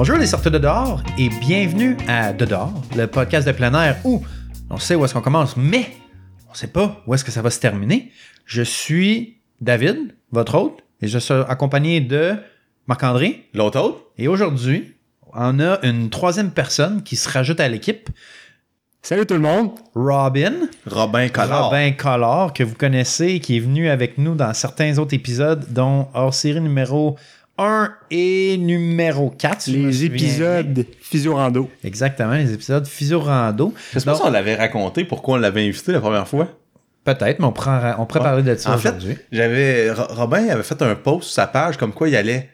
Bonjour les sorteurs de dehors et bienvenue à De dehors, le podcast de plein air où on sait où est-ce qu'on commence, mais on sait pas où est-ce que ça va se terminer. Je suis David, votre hôte, et je suis accompagné de Marc-André. L'autre hôte? Et aujourd'hui, on a une troisième personne qui se rajoute à l'équipe. Salut tout le monde. Robin. Robin Collard. Robin Collard, que vous connaissez, qui est venu avec nous dans certains autres épisodes, dont hors série numéro 1 et numéro 4. si je me Les épisodes Physio-Rando. Exactement, les épisodes Physio-Rando. Je sais pas si on l'avait raconté pourquoi on l'avait invité la première fois. Peut-être, mais on, prend, on pourrait parler de ça En fait, aujourd'hui. j'avais Ro- Robin avait fait un post sur sa page comme quoi il allait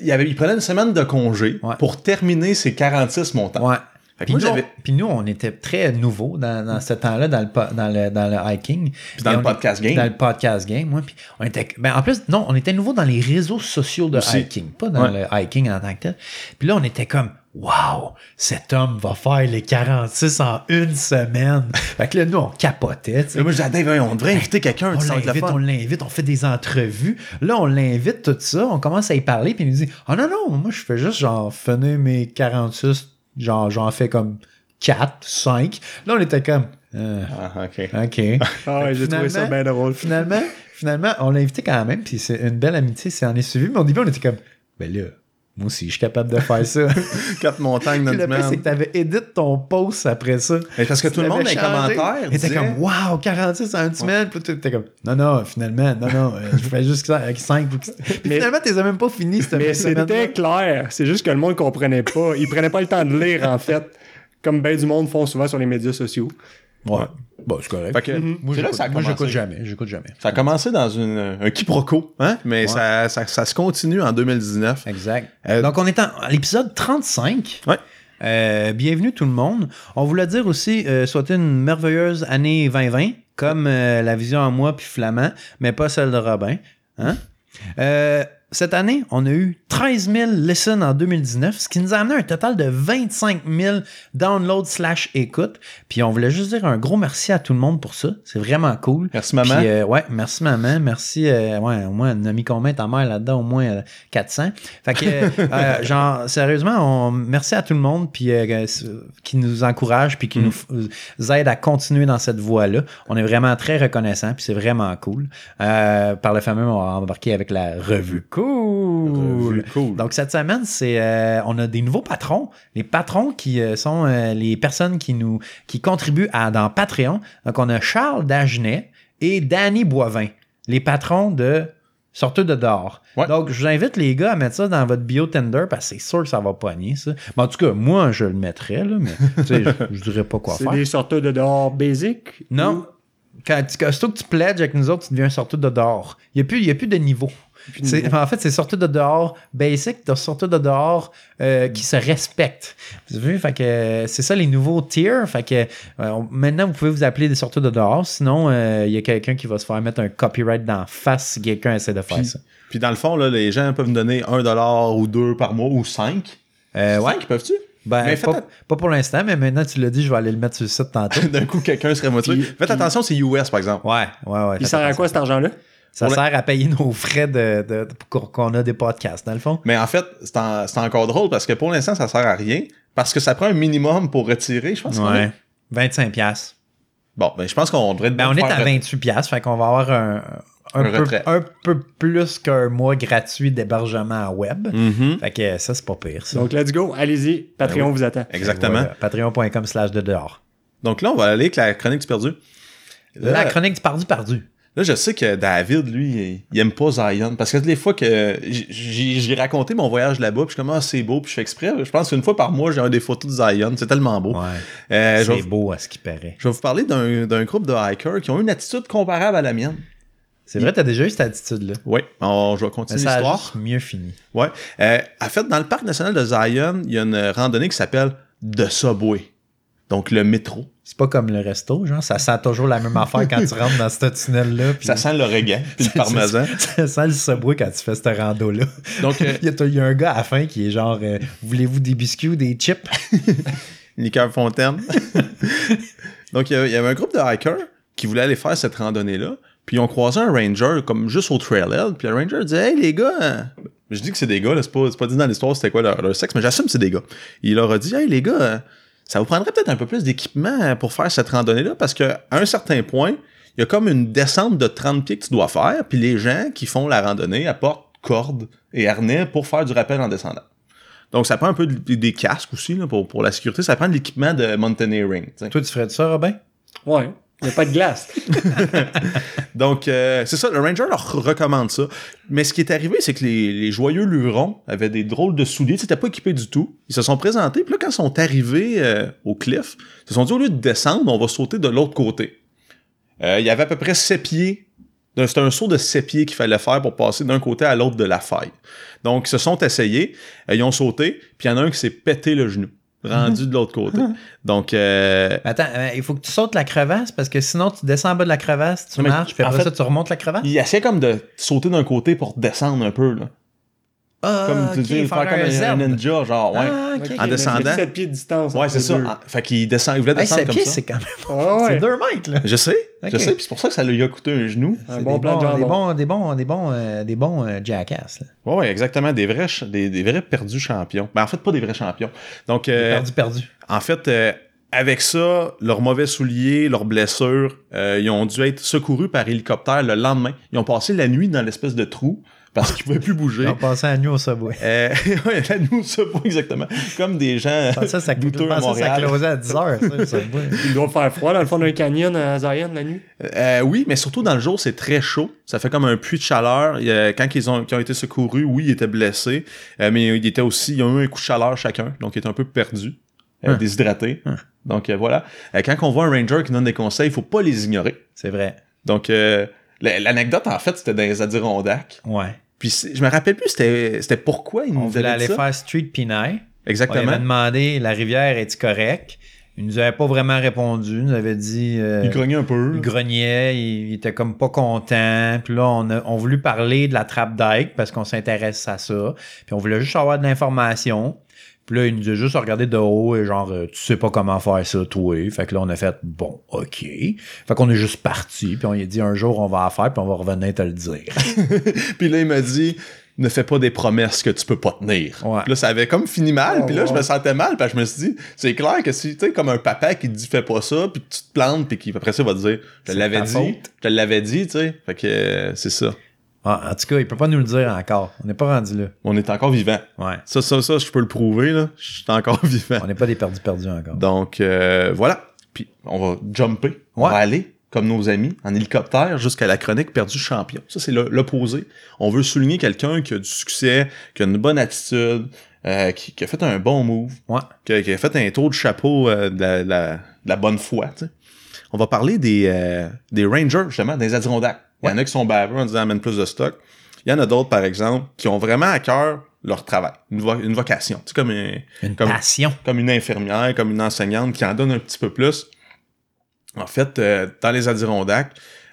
il, avait, il prenait une semaine de congé Ouais. pour terminer ses 46 montants. Ouais. Puis moi, nous, on- puis nous, on était très nouveaux dans, dans ce temps-là, dans le, dans le, dans le hiking. Puis dans Et le podcast est- game. Dans le podcast game, ouais. Puis on était, ben, en plus, non, on était nouveaux dans les réseaux sociaux de Aussi. hiking, pas dans Ouais. le hiking en tant que tel. Puis là, on était comme, wow, cet homme va faire les 46 en une semaine. fait que là, nous, on capotait, tu sais. Là, moi, Dave, on devrait inviter quelqu'un. On l'invite, on l'invite, on fait des entrevues. Là, on l'invite, tout ça. On commence à y parler, puis il nous dit Ah non, non, moi, je fais juste genre finir mes 46, genre, j'en fais comme 4, 5. Là, on était comme Euh, Ah, ok. OK. Ah ouais, j'ai trouvé ça bien drôle. finalement, finalement, on l'a invité quand même, puis c'est une belle amitié, c'est en est suivi. Mais au début, on était comme Ben là, moi aussi, je suis capable de faire ça. Quatre montagnes une le c'est que t'avais édité ton post après ça. Mais parce que tout le monde dans les commentaires était disait- comme Waouh, 46 en une semaine. Puis tu étais comme Non, non, finalement, non, non, euh, je fais juste ça avec 5. Puis Mais- finalement, t'es même pas fini cette Mais c'était clair. C'est juste que le monde comprenait pas. Ils prenaient pas le temps de lire, en fait. Comme ben du monde font souvent sur les médias sociaux. Ouais. Bon, c'est correct. Fait que, Moi, c'est là j'écoute- que ça a moi, j'écoute jamais. J'écoute jamais. Ça a commencé dans une, un quiproquo, hein? mais ça, ça, ça se continue en 2019. Exact. Euh, Donc, on est en- à l'épisode 35. Ouais. Euh, bienvenue tout le monde. On voulait dire aussi, euh, souhaiter une merveilleuse année 2020, comme euh, la vision en moi puis Flamand, mais pas celle de Robin. Hein? Euh, cette année, on a eu 13 000 listens en 2019, ce qui nous a amené un total de 25 000 downloads slash écoutes. Puis on voulait juste dire un gros merci à tout le monde pour ça. C'est vraiment cool. Merci, maman. Puis, euh, ouais, merci maman, merci. euh, ouais, au moins, on a mis combien ta mère là-dedans? Au moins euh, 400. Fait que, euh, genre, sérieusement, on, merci à tout le monde puis, qui nous encourage puis qui Mm. nous aide à continuer dans cette voie-là. On est vraiment très reconnaissants puis c'est vraiment cool. Euh, par le fameux, on va embarquer avec la revue cool. Revue cool. Donc, cette semaine, c'est euh, on a des nouveaux patrons. Les patrons qui euh, sont euh, les personnes qui nous qui contribuent à, dans Patreon. Donc, on a Charles Dagenet et Danny Boivin, les patrons de Sortez de dehors. Ouais. Donc, je vous invite les gars à mettre ça dans votre bio Tinder parce que c'est sûr que ça va pogner, ça. Mais en tout cas, moi, je le mettrais, là, mais je, je dirais pas quoi C'est faire. des sorteurs de dehors basic. Non. Quand surtout que tu pledges avec nous autres, tu deviens sorteux de dehors. Il n'y a, plus- il y a plus de niveau. C'est- en fait, c'est sorteux de dehors basic, de sorteux de dehors euh, qui se respectent. Vous avez vu? Fait que euh, c'est ça les nouveaux tiers. Fait que euh, maintenant, vous pouvez vous appeler des sorteux de dehors. Sinon, euh, il y a quelqu'un qui va se faire mettre un copyright d'en face si quelqu'un essaie de faire Puis, ça. puis dans le fond, là, les gens peuvent me donner 1$ ou 2 par mois ou 5. Euh, ouais. 5, peuvent-tu? Ben, Mais pas, pour l'instant, mais maintenant tu l'as dit, je vais aller le mettre sur le site tantôt. D'un coup, quelqu'un serait motivé. Faites puis- attention, c'est US, par exemple. Ouais, ouais, ouais. Il sert à quoi cet argent-là? Ça sert à payer nos frais de, de- pour qu'on a des podcasts, dans le fond. Mais en fait, c'est en- c'est encore drôle parce que pour l'instant, ça sert à rien. Parce que ça prend un minimum pour retirer, je pense. est- 25 piastres. Bon, ben, je pense qu'on devrait Ben, on est à 28 piastres, fait qu'on va avoir un, un, Un peu, retrait. un peu plus qu'un mois gratuit d'hébergement web. Mhm. Fait que ça, c'est pas pire, ça. Donc, let's go. Allez-y. Patreon Ben oui. vous attend. Exactement. Voilà, Patreon.com slash de dehors. Donc là, on va aller avec la chronique du perdu. Là, La chronique du pardu pardu. Là, je sais que David, lui, il, aime pas Zion. Parce que toutes les fois que j'ai raconté mon voyage là-bas, puis je suis comme, ah, c'est beau, puis je fais exprès. Je pense qu'une fois par mois, j'ai des photos de Zion. C'est tellement beau. Ouais. Euh, c'est beau à ce qui paraît. je vais vous parler d'un groupe de hikers qui ont une attitude comparable à la mienne. C'est vrai, t'as déjà eu cette attitude-là? Oui, on- je vais continuer l'histoire. mieux fini. Ouais. Euh, en fait, dans le parc national de Zion, il y a une randonnée qui s'appelle The Subway. Donc, le métro. C'est pas comme le resto, genre, ça sent toujours la même affaire quand tu rentres dans ce tunnel-là. Ça sent l'origan puis le parmesan. Ça sent le subway quand tu fais ce rando-là. Donc, euh, Il y, a, il y a un gars à la fin qui est genre euh, Voulez-vous des biscuits ou des chips? Liqueur fontaine. Donc, il y, avait un groupe de hikers qui voulaient aller faire cette randonnée-là. Puis, ils ont croisé un ranger comme juste au trailhead. Puis, le ranger disait Hey, les gars, euh, je dis que c'est des gars, là, c'est pas, c'est pas dit dans l'histoire c'était quoi leur, leur sexe, mais j'assume que c'est des gars. Il leur a dit, hey les gars, euh, ça vous prendrait peut-être un peu plus d'équipement pour faire cette randonnée-là, parce qu'à un certain point, il y a comme une descente de 30 pieds que tu dois faire, puis les gens qui font la randonnée apportent cordes et harnais pour faire du rappel en descendant. Donc ça prend un peu de- des casques aussi là, pour, pour la sécurité, ça prend de l'équipement de mountaineering. tu sais. Toi, tu ferais ça, Robin? Ouais. Il n'y a pas de glace. Donc, euh, c'est ça, le Ranger leur recommande ça. Mais ce qui est arrivé, c'est que les, joyeux lurons avaient des drôles de souliers. Ils n'étaient pas équipés du tout. Ils se sont présentés. Puis là, quand ils sont arrivés euh, au cliff, ils se sont dit, au lieu de descendre, on va sauter de l'autre côté. Euh, il y avait à peu près 7 pieds. C'était un saut de 7 pieds qu'il fallait faire pour passer d'un côté à l'autre de la faille. Donc, ils se sont essayés. ils ont sauté. Puis il y en a un qui s'est pété le genou, rendu de l'autre côté. Donc, euh, Attends, euh, il faut que tu sautes la crevasse parce que sinon, tu descends en bas de la crevasse, tu marches, puis en après fait- ça, tu remontes la crevasse. il essayait comme de sauter d'un côté pour descendre un peu. Là. Ah, Comme tu dis, faire faire comme un un, ninja, genre, ouais. Ah. En descendant. il y a 7 pieds de distance. Ouais, c'est ça. Ah, Fait qu'il descend, il voulait Hey, descendre 7 comme pieds, ça. c'est quand même. Ah ouais. C'est 2 mètres, là. Je sais, je sais, puis c'est pour ça que ça lui a coûté un genou. Un bon des plan de bons, des bons, des bons, des bons, euh, des bons euh, jackass. Là. Ouais, ouais, exactement, des vrais, des, des vrais perdus champions. Ben, en fait, pas des vrais champions. Donc, euh, Perdu, perdu. en fait, euh, avec ça, leurs mauvais souliers, leurs blessures, euh, ils ont dû être secourus par hélicoptère le lendemain. Ils ont passé la nuit dans l'espèce de trou parce qu'ils pouvaient plus bouger. Ils ont passé à nuit au subway. Euh, ouais, la nuit, ça pas exactement. Comme des gens que ça, douteux à que ça Montréal. closait à 10 heures, ça, le subway. Il doit faire froid dans le fond d'un canyon à Zion la nuit. Euh, oui, mais surtout dans le jour, c'est très chaud. Ça fait comme un puits de chaleur. Quand ils ont, qu'ils ont été secourus, oui, ils étaient blessés, euh, mais ils étaient aussi, ils ont eu un coup de chaleur chacun, donc ils étaient un peu perdus, euh, Hein. déshydratés. Hein. Donc euh, voilà. Euh, quand on voit un ranger qui donne des conseils, il faut pas les ignorer. C'est vrai. Donc euh, l'anecdote en fait, c'était dans les Adirondacks. Ouais. Puis je me rappelle plus, c'était pourquoi ils On nous voulait avaient dit aller ça. faire Street. On Exactement. avait demandé la rivière est-tu correcte. Il nous avait pas vraiment répondu. Il nous avait dit. euh, Il grognait un peu. il grognait, il, il était comme pas content. Puis là, on a on voulu parler de la trappe d'Ike parce qu'on s'intéresse à ça. Puis on voulait juste avoir de l'information. Puis là, il nous a juste regardé de haut et genre, euh, tu sais pas comment faire ça, toi. Fait que là, on a fait, bon, OK. Fait qu'on est juste parti. Puis on lui a dit, un jour, on va la faire, puis on va revenir te le dire. Puis là, il m'a dit ne fais pas des promesses que tu peux pas tenir. Ouais. Puis là, ça avait comme fini mal. Oh, puis là, je me sentais mal. Puis je me suis dit, c'est clair que si, tu sais, comme un papa qui te dit fais pas ça, puis tu te plantes, puis qui après ça va te dire, je l'avais dit, faute. je te l'avais dit, tu sais. Fait que euh, c'est ça. Ah, en tout cas, il peut pas nous le dire encore. On n'est pas rendu là. On est encore vivant. Ouais. Ça, ça, ça, je peux le prouver, là. Je suis encore vivant. On n'est pas des perdus perdus encore. Donc, euh, voilà. Puis, on va jumper. On va aller, comme nos amis, en hélicoptère jusqu'à la chronique perdu champion. Ça, c'est l'opposé. On veut souligner quelqu'un qui a du succès, qui a une bonne attitude, euh, qui, qui a fait un bon move, Ouais. qui a, qui a fait un tour de chapeau euh, de, la, la- de la bonne foi. On va parler des, euh, des Rangers, justement, des Adirondacks. Il y en a qui sont baveux en disant amène plus de stock. Il y en a d'autres, par exemple, qui ont vraiment à cœur leur travail, une, vo- une vocation. Tu sais, comme un, Une comme- passion. comme une infirmière, comme une enseignante qui en donne un petit peu plus. En fait, euh, dans les Adirondacks,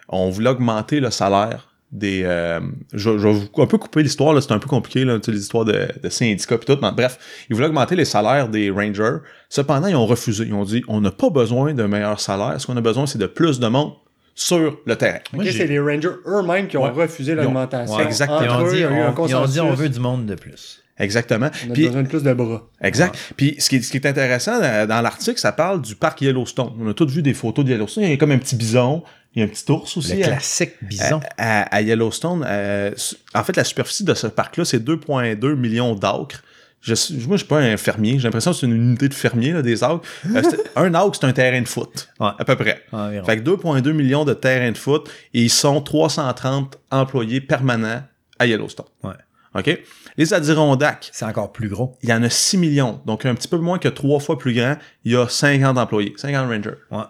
on voulait augmenter le salaire des... euh, je, je vais vous un peu couper l'histoire, c'est un peu compliqué, là, les histoires de, de syndicats et tout, mais bref, ils voulaient augmenter les salaires des Rangers. Cependant, ils ont refusé. Ils ont dit, on n'a pas besoin d'un meilleur salaire. Ce qu'on a besoin, c'est de plus de monde sur le terrain. Moi, Ok, j'ai- c'est les Rangers eux-mêmes qui ont Ouais. refusé l'augmentation. Ouais, exactement. Ils Entre ont, eux, dit, on, ils ont dit on veut du monde de plus. Exactement. On a Puis- besoin de plus de bras. Exact. Puis ce qui, est, ce qui est intéressant dans l'article, ça parle du parc Yellowstone. On a tous vu des photos de Yellowstone. Il y a comme un petit bison, il y a un petit ours aussi. Le à- classique bison. À, à- à Yellowstone, euh, en fait, la superficie de ce parc-là, c'est 2,2 millions d'acres. Je, suis- moi, je suis pas un fermier. J'ai l'impression que c'est une unité de fermier, là, des acres. Euh, un acre, c'est un terrain de foot. Ouais. À peu près. Environ. Fait que 2,2 millions de terrains de foot et ils sont 330 employés permanents à Yellowstone. Ouais. OK? Les Adirondacks, C'est encore plus gros. il y en a 6 millions. Donc, un petit peu moins que trois fois plus grand. Il y a 50 employés, 50 rangers. Ouais.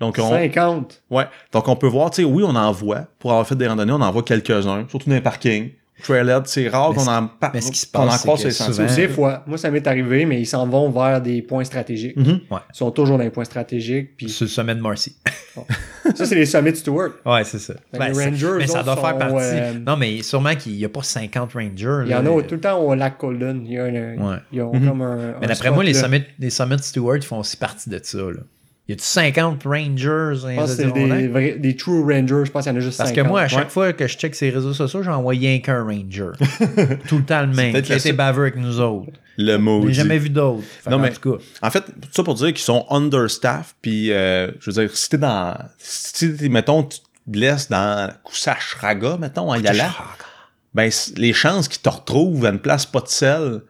Donc, on, 50. ouais. Donc, on peut voir, tu sais, oui, on en voit. Pour avoir fait des randonnées, on en voit quelques-uns, surtout dans les parkings. Trailhead, c'est rare qu'on en par- mais ce qui se passe, croise c'est souvent- Des fois. Moi, ça m'est arrivé, mais ils s'en vont vers des points stratégiques. Mhm. Ils sont toujours dans les points stratégiques. Puis Sur le sommet de Marcy. ça, c'est les sommets de Stewart. ouais, c'est ça. Ben, Ben, les ça- Rangers, mais ça doit faire partie. euh, Non, mais sûrement qu'il n'y a pas 50 Rangers. Il y en a tout le temps au lac Colden. Il y a Ouais. ils ont Mhm. comme un. Mais d'après moi, les sommets, les sommets de Stewart font aussi partie de ça. Là. Y a-tu 50 Rangers Je pense c'est des, Adirondacks? vrais- des True Rangers. Je pense qu'il y en a juste Parce 50. que moi, à chaque Ouais. fois que je check ses réseaux sociaux, j'en vois rien qu'un Ranger. tout le temps le même. Qui baveux avec nous autres. Le Je mot. n'ai jamais vu d'autres. Non, mais- tout cas, En fait, tout ça pour dire qu'ils sont understaffed, puis euh, je veux dire, si t'es dans... Si t'es, mettons, tu te blesses dans Kusashraga, mettons, en y allant, ben, les chances qu'ils te retrouvent à une place pas de sel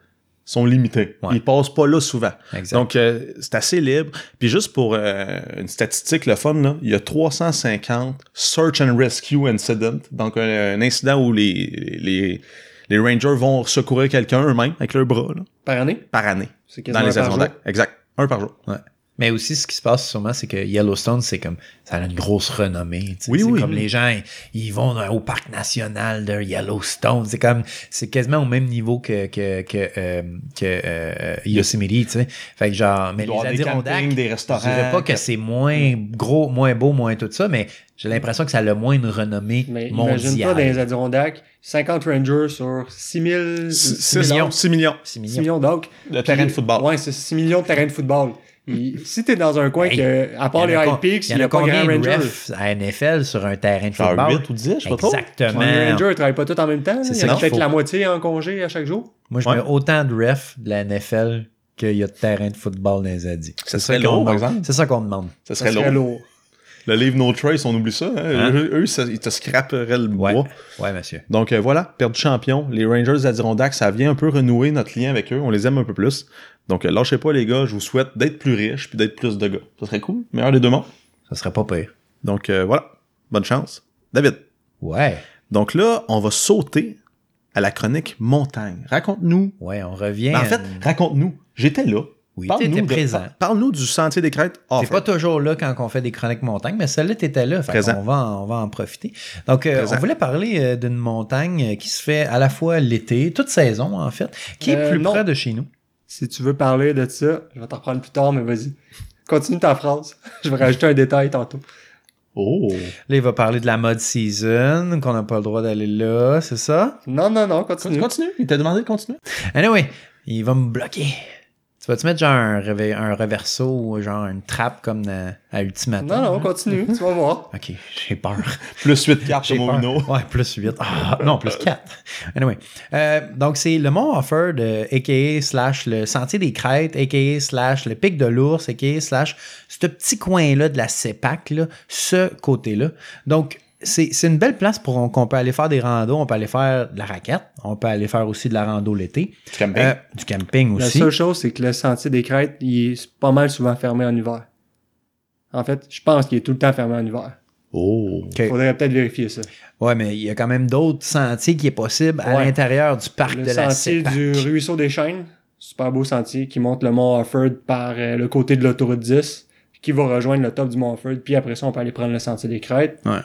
sont limitées. Ouais. Ils passent pas là souvent. Exact. Donc, euh, c'est assez libre. Puis juste pour euh, une statistique, le fun, là, il y a 350 Search and Rescue Incidents, donc un, un incident où les, les, les Rangers vont secourir quelqu'un eux-mêmes avec leurs bras là, Par année? par année C'est dans quasiment les par jour? Exact. Un par jour. Ouais. Mais aussi, ce qui se passe sûrement, c'est que Yellowstone, c'est comme. Ça a une grosse renommée. tu sais. Oui, c'est oui. comme les gens, ils, ils vont dans- au parc national de Yellowstone. C'est comme. C'est quasiment au même niveau que, que, que, euh, que euh, Yosemite, tu sais. Fait que genre. Mais les des Adirondacks. des Je restaurants. dirais pas que c'est moins gros, moins beau, moins tout ça, mais j'ai l'impression que ça a le moins une renommée Mais imagine mondiale. pas dans les Adirondacks, 50 Rangers sur 6 000... 6 millions. millions. 6 millions. 6 6 millions. millions donc. Le terrain de football. Ouais, c'est 6 millions de terrains de football. Si t'es dans un coin Hey, que, à part les High Peaks, il y n'y a a pas grand de Ranger. refs à NFL sur un terrain de football? 8 ou 10, je sais pas trop. Exactement. Les Rangers, ils travaillent pas tous en même temps. C'est peut-être la moitié en congé à chaque jour. Moi, je Ouais. mets autant de refs de la NFL qu'il y a de terrain de football dans les. Ça serait qu'on lourd, par demande. exemple. C'est ça qu'on demande. Ça Ça serait lourd. lourd. Le livre No Trace, on oublie ça. hein? Hein? Eux, eux, ça- ils te scraperaient le Ouais. bois. Ouais, monsieur. Donc euh, voilà, perdu champion. Les Rangers d'Adirondack, ça vient un peu renouer notre lien avec eux. On les aime un peu plus. Donc euh, lâchez pas les gars, je vous souhaite d'être plus riches puis d'être plus de gars. Ça serait cool. Meilleur des deux mondes. Ça serait pas pire. Donc euh, voilà, bonne chance. David. Ouais. Donc là, on va sauter à la chronique montagne. Raconte-nous. Ouais, on revient. Ben, en fait, à- raconte-nous. J'étais là. Oui, Parle-nous présent. par- Parle-nous du Sentier des Crêtes. T'es pas toujours là quand on fait des chroniques montagne, mais celle-là, t'étais là. Fait Présent. on va, en- on va en profiter. Donc, euh, on voulait parler euh, d'une montagne qui se fait à la fois l'été, toute saison, en fait, qui est plus non. près de chez nous. Si tu veux parler de ça, je vais t'en reprendre plus tard, mais vas-y. Continue ta phrase. Je vais rajouter un détail tantôt. Oh. Là, il va parler de la mode season, qu'on n'a pas le droit d'aller là, c'est ça? Non, non, non, Continue. continue. Continue. Il t'a demandé de continuer. Anyway, il va me bloquer. Tu vas-tu mettre genre un, réve- un reverso ou genre une trappe comme dans- à Ultimatum? Non, non, hein? continue, tu vas voir. Ok, j'ai peur. Plus 8 cartes peur. Omino. Ouais, plus 8. Ah, non, plus 4. Anyway. Euh, donc, c'est le Mont Offord, euh, a.k.a. slash le Sentier des Crêtes, a.k.a. slash le Pic de l'Ours, a.k.a. slash ce petit coin-là de la CEPAC, là, ce côté-là. Donc, c'est c'est une belle place pour qu'on peut aller faire des randos, on peut aller faire de la raquette, on peut aller faire aussi de la rando l'été, Du camping. Euh, du camping La aussi. seule chose, c'est que le sentier des crêtes, il est pas mal souvent fermé en hiver. En fait, je pense qu'il est tout le temps fermé en hiver. Oh. Ok. Faudrait peut-être vérifier ça. Ouais, mais il y a quand même d'autres sentiers qui est possible à Ouais. l'intérieur du parc Le de la sentier CEPAC. du ruisseau des Chênes, super beau sentier qui monte le mont Offord par euh, le côté de l'autoroute 10, qui va rejoindre le top du mont Offord, puis après ça, on peut aller prendre le sentier des crêtes. Ouais.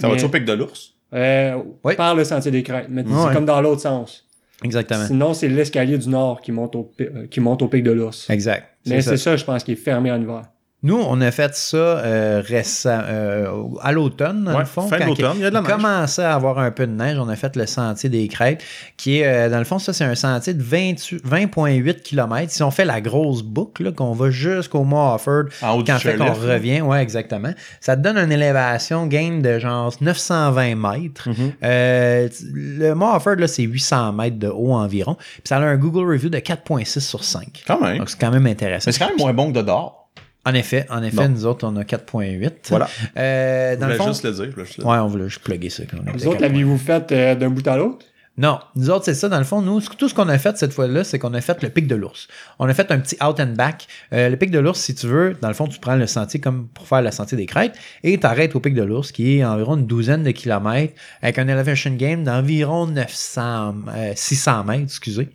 Ça va-tu au pic de l'ours? Euh, Oui. Par le sentier des crêtes, mais Ouais. c'est comme dans l'autre sens. Exactement. Sinon, c'est l'escalier du nord qui monte au, euh, qui monte au pic de l'ours. Exact. Mais ça. c'est ça, je pense, qui est fermé en hiver. Nous, on a fait ça euh, récem- euh, à l'automne, dans Ouais, le fond. fin quand l'automne, il y a de la neige. commençait à avoir un peu de neige. On a fait le sentier des crêtes, qui est, euh, dans le fond, ça, c'est un sentier de 28 20,8 km. Si on fait la grosse boucle, qu'on va jusqu'au Mont Offord, quand fait qu'on revient, ouais, exactement, ça te donne une élévation gain de genre 920 mètres. Mhm. Euh, le Mont Offord, là, c'est 800 mètres de haut environ. Puis ça a un Google Review de 4,6 sur 5. Quand même. Donc, c'est quand même intéressant. Mais c'est quand même moins bon que de dehors. En effet, en effet, Bon. nous autres, on a 4.8. Voilà. Euh, Je dans le fond, juste le dire. je voulais juste le dire. ouais, on voulait juste plugger ça. quand on Vous autres, 4.8. l'aviez-vous fait euh, d'un bout à l'autre? Non, nous autres, c'est ça. Dans le fond, nous, tout ce qu'on a fait cette fois-là, c'est qu'on a fait le pic de l'ours. On a fait un petit out and back. Euh, le pic de l'ours, si tu veux, dans le fond, tu prends le sentier comme pour faire le sentier des crêtes et tu arrêtes au pic de l'ours, qui est environ une douzaine de kilomètres, avec un elevation game d'environ 900, euh, 600 mètres, excusez.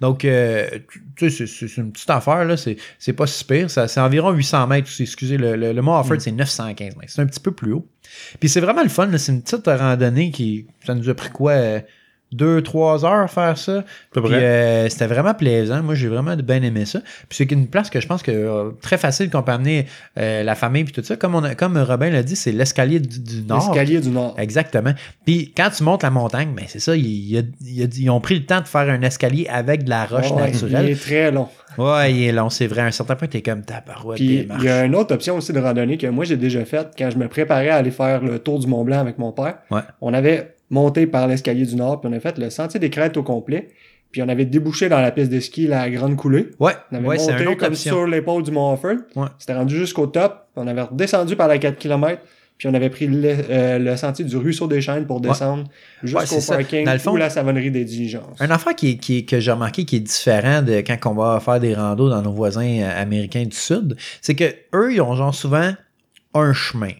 Donc, euh, tu sais, c'est- une petite affaire, là. C'est pas si pire. C'est environ 800 mètres aussi. Excusez, le, le, le Mont Offord, c'est 915 mètres. C'est un petit peu plus haut. Puis c'est vraiment le fun. C'est une petite randonnée qui. Ça nous a pris quoi? Euh, 2-3 heures à faire ça. Puis euh, c'était vraiment plaisant. Moi, j'ai vraiment bien aimé ça. Puis c'est une place que je pense que euh, très facile qu'on peut amener euh, la famille puis tout ça. Comme, on a- comme Robin l'a dit, c'est l'escalier du, du Nord. L'escalier du Nord. Exactement. Puis quand tu montes la montagne, ben c'est ça, ils ont pris le temps de faire un escalier avec de la roche naturelle. Il est très long. Ouais, il est long, c'est vrai. À un certain point, t'es comme tabarouette, Puis démarche. il y a une autre option aussi de randonnée que moi j'ai déjà faite quand je me préparais à aller faire le tour du Mont Blanc avec mon père. Ouais. On avait monté par l'escalier du Nord, puis on a fait le sentier des crêtes au complet. Puis on avait débouché dans la piste de ski la grande coulée. Ouais, On avait ouais monté une autre comme option. sur l'épaule du Mont Offord. Ouais. C'était rendu jusqu'au top. On avait redescendu par la 4 km. Puis on avait pris le, euh, le sentier du ruisseau des Chênes pour descendre Ouais, jusqu'au parking fond- ou la savonnerie des diligences. Un affaire qui, qui, que j'ai remarqué qui est différent de quand on va faire des randos dans nos voisins euh, américains du Sud, c'est que eux, ils ont genre souvent un chemin.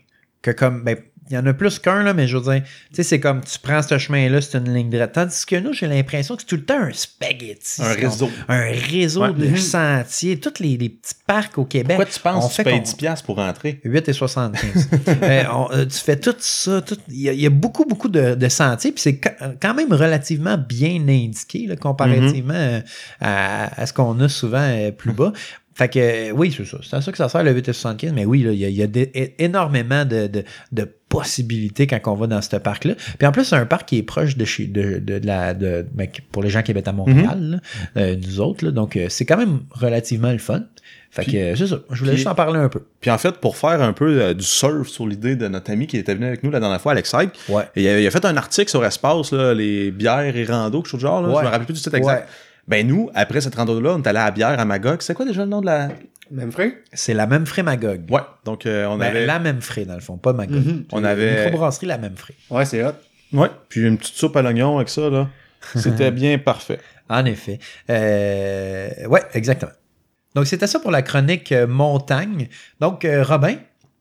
Que comme, ben, il y en a plus qu'un, là, mais je veux dire, tu sais, c'est comme tu prends ce chemin-là, c'est une ligne droite. Tandis que nous, j'ai l'impression que c'est tout le temps un spaghetti. Un réseau. Un réseau Ouais. de Mhm. sentiers. Tous les, les petits parcs au Québec. Pourquoi tu on penses que fait tu payes qu'on- 10$ piastres pour rentrer? 8 et 75. Euh, on- euh, tu fais tout ça. tout- Il y, a- il y a beaucoup, beaucoup de, de sentiers. Puis c'est quand même relativement bien indiqué là, comparativement euh, à, à ce qu'on a souvent euh, plus bas. Fait que euh, oui, c'est ça. C'est à ça que ça sert le 8 et 75. Mais oui, là, il y a, y énormément de, de, de possibilités quand on va dans ce parc-là. Puis en plus, c'est un parc qui est proche de chez de, de, de la de, ben, pour les gens qui habitent à Montréal, là, euh, nous autres. là. donc euh, c'est quand même relativement le fun. Fait Puis- que euh, c'est ça. Je voulais puis- juste en parler un peu. Puis en fait, pour faire un peu euh, du surf sur l'idée de notre ami qui était venu avec nous la dernière fois, Alex Hyde, Ouais. il a, il a fait un article sur Espace, là, les bières et rando, quelque chose du genre. Là, Ouais. Je me rappelle plus du titre exact. Ouais. Ben nous, après cette rando-là, on est allé à la bière à Magog. C'est quoi déjà le nom de la... Même frais? C'est la même frais Magog. Ouais, donc euh, on Ben, avait... La même frais, dans le fond, pas Magog. Mhm. On avait... Microbrasserie, la même frais. Ouais, c'est hot. Ouais, puis une petite soupe à l'oignon avec ça, là. C'était bien parfait. En effet. Euh, ouais, exactement. Donc, c'était ça pour la chronique euh, montagne. Donc, euh, Robin,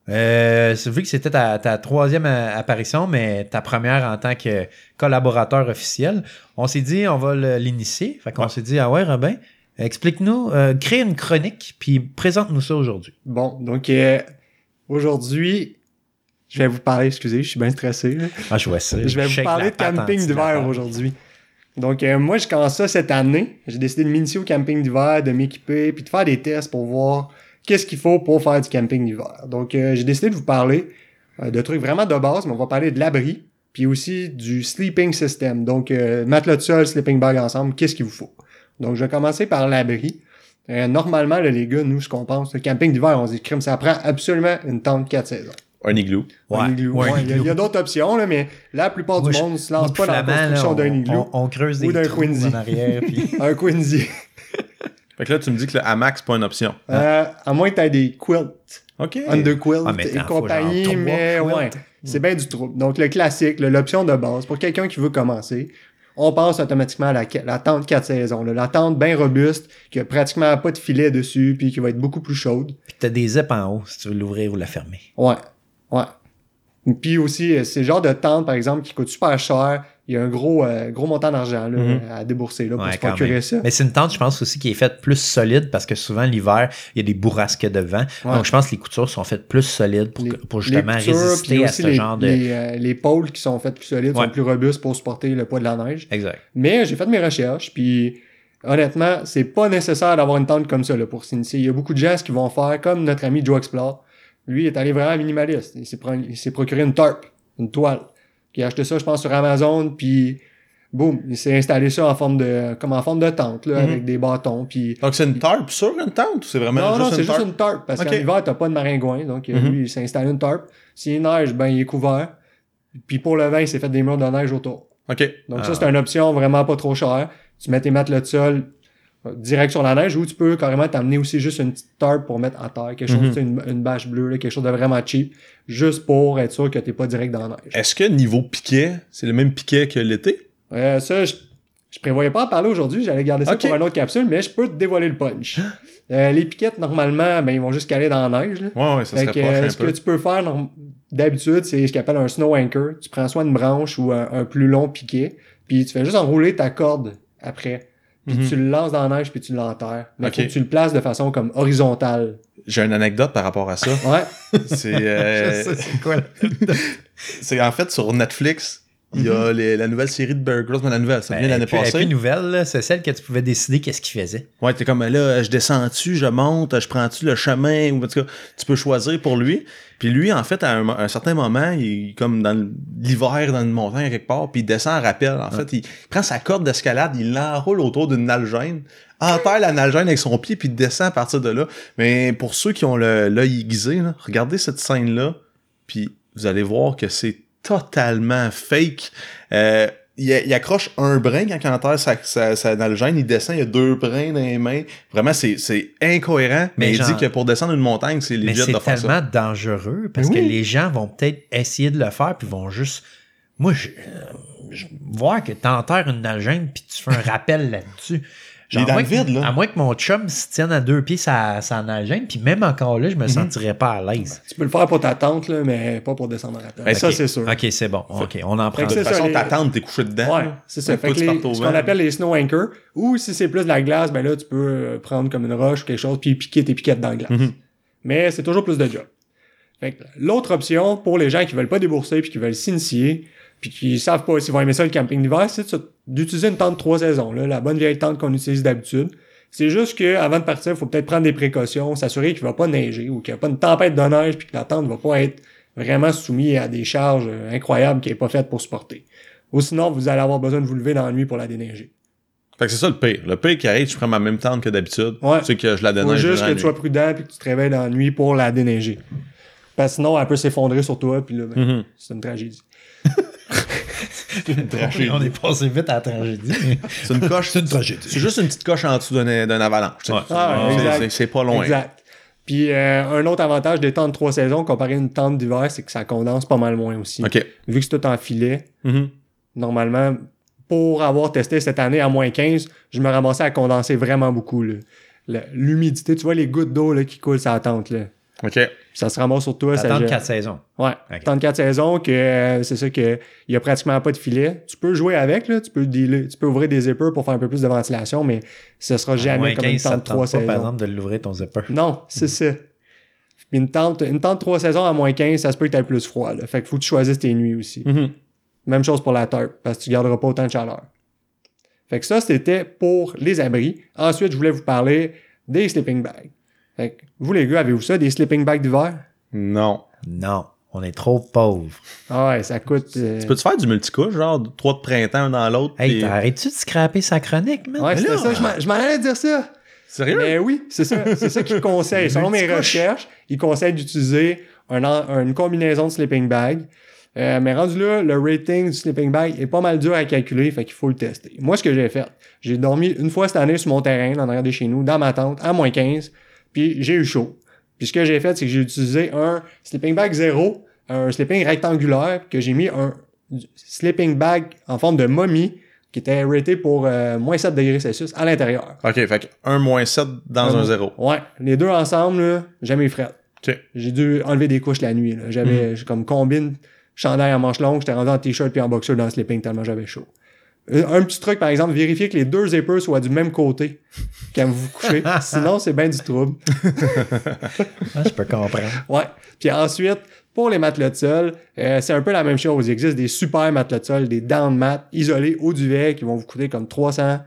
euh, c'est- vu que c'était ta, ta troisième euh, apparition, mais ta première en tant que collaborateur officiel, on s'est dit, on va l'initier. Fait qu'on Ouais. s'est dit, ah ouais, Robin, explique-nous, euh, crée une chronique, puis présente-nous ça aujourd'hui. Bon, donc euh, aujourd'hui, je vais vous parler, excusez, je suis bien stressé. là. Ah, je vois ça. Je vais vous parler de camping d'hiver aujourd'hui. Donc, euh, moi, je commence ça cette année. J'ai décidé de m'initier au camping d'hiver, de m'équiper, puis de faire des tests pour voir qu'est-ce qu'il faut pour faire du camping d'hiver. Donc, euh, j'ai décidé de vous parler euh, de trucs vraiment de base, mais on va parler de l'abri, puis aussi du sleeping system. Donc, euh, matelas de sol, sleeping bag ensemble, qu'est-ce qu'il vous faut? Donc, je vais commencer par l'abri. Euh, normalement, là, les gars, nous, ce qu'on pense, le camping d'hiver, on se dit, crime, ça prend absolument une tente 4 saisons. Un igloo. Ouais, Un igloo. ouais, il y a- il y a, igloo. d'autres options, là, mais la plupart Moi, du monde ne se lance pas dans la là, construction d'un igloo. On, on creuse des Ou d'un trous Quincy. en arrière, puis... Un Quincy. Fait que là, tu me dis que le hamac, c'est pas une option. Euh, à moins que tu aies des quilts, OK. underquilt Ah, et compagnie, mais ouais, c'est bien du trouble. Donc, le classique, l'option de base, pour quelqu'un qui veut commencer, on passe automatiquement à la, la tente 4 saisons. là. La tente bien robuste, qui a pratiquement pas de filet dessus, puis qui va être beaucoup plus chaude. Puis t'as des zips en haut si tu veux l'ouvrir ou la fermer. Ouais, ouais. Puis aussi, euh, c'est le genre de tente, par exemple, qui coûte super cher. Il y a un gros, euh, gros montant d'argent là, Mhm. à débourser là, pour Ouais, se quand procurer ça. Mais c'est une tente, je pense aussi, qui est faite plus solide parce que souvent l'hiver, il y a des bourrasques de vent. Ouais. Donc je pense que les coutures sont faites plus solides pour, Les- pour justement coutures, résister à ce les, genre de. Les, euh, les pôles qui sont faits plus solides Ouais. sont plus robustes pour supporter le poids de la neige. Exact. Mais j'ai fait mes recherches, puis honnêtement, c'est pas nécessaire d'avoir une tente comme ça là, pour s'initier. Il y a beaucoup de gens qu'ils vont faire, comme notre ami Joe Explore. Lui, il est allé vraiment minimaliste. Il s'est, pris- il s'est procuré une tarp, une toile. Il a acheté ça, je pense, sur Amazon, puis boum, il s'est installé ça en forme de, comme en forme de tente, là, Mhm. avec des bâtons, puis Donc c'est une tarp sur une tente ou c'est vraiment non, non, juste c'est juste une tarp, parce Ok. qu'en hiver, t'as pas de maringouin, donc euh, Mhm. lui, il s'est installé une tarp. S'il neige, ben, il est couvert. Puis pour le vin, il s'est fait des murs de neige autour. OK. Donc Ah. ça, c'est une option vraiment pas trop chère. Tu mets tes matelas de sol direct sur la neige ou tu peux carrément t'amener aussi juste une petite tarp pour mettre à terre. Quelque chose, Mhm. une, une bâche bleue, là, quelque chose de vraiment cheap. Juste pour être sûr que t'es pas direct dans la neige. Est-ce que niveau piquet, c'est le même piquet que l'été? Euh, ça, je, je prévoyais pas en parler aujourd'hui. J'allais garder ça pour une autre capsule, mais je peux te dévoiler le punch. Euh, les piquettes, normalement, ben, ils vont juste caler dans la neige. Là. Ouais, ouais, ça Fait serait que, euh, un ce que tu peux faire d'habitude, c'est ce qu'on appelle un snow anchor. Tu prends soit une branche ou un, un plus long piquet, puis tu fais juste enrouler ta corde après. Puis Mhm. tu le lances dans la neige, puis tu l'enterres. Mais Ok. faut que tu le places de façon comme horizontale. J'ai une anecdote par rapport à ça. Ouais. C'est euh, c'est quoi. c'est en fait sur Netflix. Il y a les- la nouvelle série de Bear Grylls, mais la nouvelle, ça Ben, vient l'année passée. nouvelle, là, c'est celle que tu pouvais décider qu'est-ce qu'il faisait. Ouais, t'es comme là, je descends-tu, je monte, je prends-tu le chemin, ou en tout cas, tu peux choisir pour lui. Puis lui, en fait, à un, un certain moment, il est comme dans l'hiver, dans une montagne quelque part, puis il descend en rappel. En fait, il prend sa corde d'escalade, il l'enroule autour d'une nalgène, enterre la nalgène avec son pied, puis il descend à partir de là. Mais pour ceux qui ont l'œil aiguisé, là, regardez cette scène-là, puis vous allez voir que c'est totalement fake. Euh, il, il accroche un brin quand il enterre sa, sa, sa nalgène, il descend, il y a deux brins dans les mains. Vraiment, c'est, c'est incohérent, mais, Mais il dit que pour descendre une montagne, c'est c'est de faire ça. tellement dangereux parce Oui. que les gens vont peut-être essayer de le faire puis vont juste. Moi, je, je- voir que t'enterres une nagène puis tu fais un rappel là-dessus. À dans moins le vide, que- là. À moins que mon chum se tienne à deux pieds sa, sa nagène, puis même encore là, je Mhm. me sentirais pas à l'aise. Tu peux le faire pour ta tente, là, mais pas pour descendre en rappel. Ben, ça, c'est sûr. Ok, c'est bon. Ok, on en prend. De toute c'est ça, façon, les- ta tente, t'es couché dedans. Ouais, c'est ça. Fait que les- ce qu'on appelle les snow anchors, ou si c'est plus de la glace, ben là, tu peux euh, prendre comme une roche ou quelque chose, puis piquer tes piquettes dans la glace. Mhm. Mais c'est toujours plus de job. L'autre option, pour les gens qui veulent pas débourser puis qui veulent s'initier, puis qui savent pas s'ils vont aimer ça le camping d'hiver, c'est d'utiliser une tente trois saisons, là, la bonne vieille tente qu'on utilise d'habitude. C'est juste que avant de partir, il faut peut-être prendre des précautions, s'assurer qu'il va pas neiger ou qu'il n'y a pas une tempête de neige puis que la tente va pas être vraiment soumise à des charges euh, incroyables qui n'est pas faite pour supporter. Ou sinon, vous allez avoir besoin de vous lever dans la nuit pour la déneiger. Fait que c'est ça le pire. Le pire qui arrive, je prends ma même tente que d'habitude. Ouais. C'est que je la Faut déneige juste durant que la tu sois prudent puis que tu te réveilles dans la nuit pour la déneiger. Parce que sinon, elle peut s'effondrer sur toi puis là, ben, Mhm. c'est une tragédie. on est passé vite à la tragédie. C'est une coche. C'est une tragédie. C'est juste une petite coche en dessous d'un d'un avalanche. Ouais. Ah, C'est- pas loin. Exact. Puis euh, un autre avantage des tentes trois saisons comparé à une tente d'hiver, c'est que ça condense pas mal moins aussi. OK. Vu que c'est tout en filet, Mhm. normalement, pour avoir testé cette année à moins 15, je me ramassais à condenser vraiment beaucoup. là. Le- L'humidité, tu vois les gouttes d'eau là, qui coulent sur la tente. Là. OK. Ça se ramasse sur toi. ça gèle. quatre saisons. Ouais, Ok. 34 saisons, que euh, c'est ça que il y a pratiquement pas de filet. Tu peux jouer avec, là, tu peux dealer- tu peux ouvrir des zippers pour faire un peu plus de ventilation, mais ce sera jamais comme une 15, ça tente te 3 tente pas, saisons. par exemple, de l'ouvrir ton zipper. Non, c'est ça. Puis une tente, une tente 3 saisons à moins 15, ça se peut que tu plus froid. Là. Fait que faut que tu choisisses tes nuits aussi. Mhm. Même chose pour la tarp, parce que tu garderas pas autant de chaleur. Fait que ça, c'était pour les abris. Ensuite, je voulais vous parler des sleeping bags. Fait que vous, les gars, avez-vous ça, des sleeping bags d'hiver? Non. Non, on est trop pauvres. Ah ouais, ça coûte... euh, Tu peux-tu faire du multicouche, genre trois de printemps un dans l'autre? Hey, puis- t'arrêtes-tu de scraper sa chronique, man? Ouais, ça. Je m'en- Je m'en allais dire ça. Sérieux? Mais oui, c'est ça. C'est ça qu'il conseille. Selon mes recherches, il conseille d'utiliser un une combinaison de sleeping bag. Euh, mais rendu là, le rating du sleeping bag est pas mal dur à calculer, fait qu'il faut le tester. Moi, ce que j'ai fait, j'ai dormi une fois cette année sur mon terrain, en arrière de chez nous, dans ma tente, à moins 15, puis j'ai eu chaud. Puis ce que j'ai fait, c'est que j'ai utilisé un sleeping bag zéro, un sleeping rectangulaire, que j'ai mis un sleeping bag en forme de momie, qui était raté pour euh, moins 7 degrés Celsius à l'intérieur. OK, fait que 1 moins 7 dans un 0. Ouais, les deux ensemble, là, jamais fret. OK. J'ai dû enlever des couches la nuit. J'avais j'ai comme combine chandail en manche longue, j'étais rendu en t-shirt puis en boxer dans le sleeping tellement j'avais chaud. Euh, Un petit truc, par exemple, vérifiez que les deux zippers soient du même côté quand vous vous couchez. Sinon, c'est bien du trouble. Ah, je peux comprendre. Ouais. Puis ensuite, pour les matelas de sol, euh, c'est un peu la même chose. Il existe des super matelas de sol, des down mats isolés au duvet qui vont vous coûter comme 300,